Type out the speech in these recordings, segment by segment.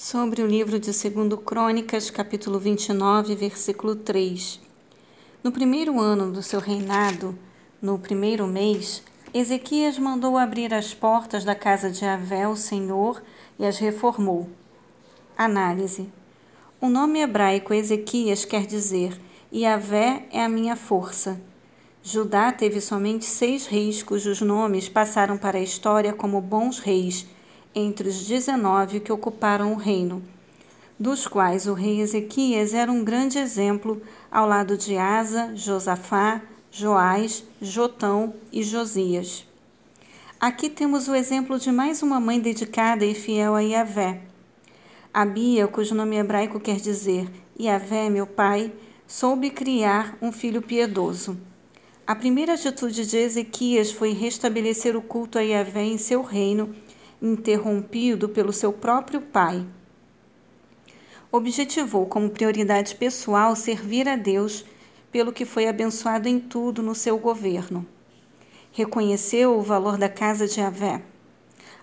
Sobre o livro de 2 Crônicas, capítulo 29, versículo 3. No primeiro ano do seu reinado, no primeiro mês, Ezequias mandou abrir as portas da casa de Avé, o Senhor, e as reformou. Análise. O nome hebraico Ezequias quer dizer Yahvé é a minha força. Judá teve somente seis reis cujos nomes passaram para a história como bons reis entre os dezenove que ocuparam o reino, dos quais o rei Ezequias era um grande exemplo ao lado de Asa, Josafá, Joás, Jotão e Josias. Aqui temos o exemplo de mais uma mãe dedicada e fiel a Yahvé. Abia, cujo nome hebraico quer dizer Yahvé, meu pai, soube criar um filho piedoso. A primeira atitude de Ezequias foi restabelecer o culto a Yahvé em seu reino interrompido pelo seu próprio pai. Objetivou como prioridade pessoal servir a Deus, pelo que foi abençoado em tudo no seu governo. Reconheceu o valor da casa de Avé.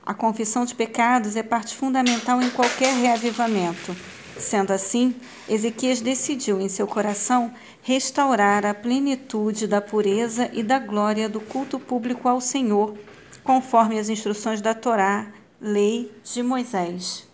A confissão de pecados é parte fundamental em qualquer reavivamento. Sendo assim, Ezequias decidiu em seu coração restaurar a plenitude da pureza e da glória do culto público ao Senhor conforme as instruções da Torá, lei de Moisés.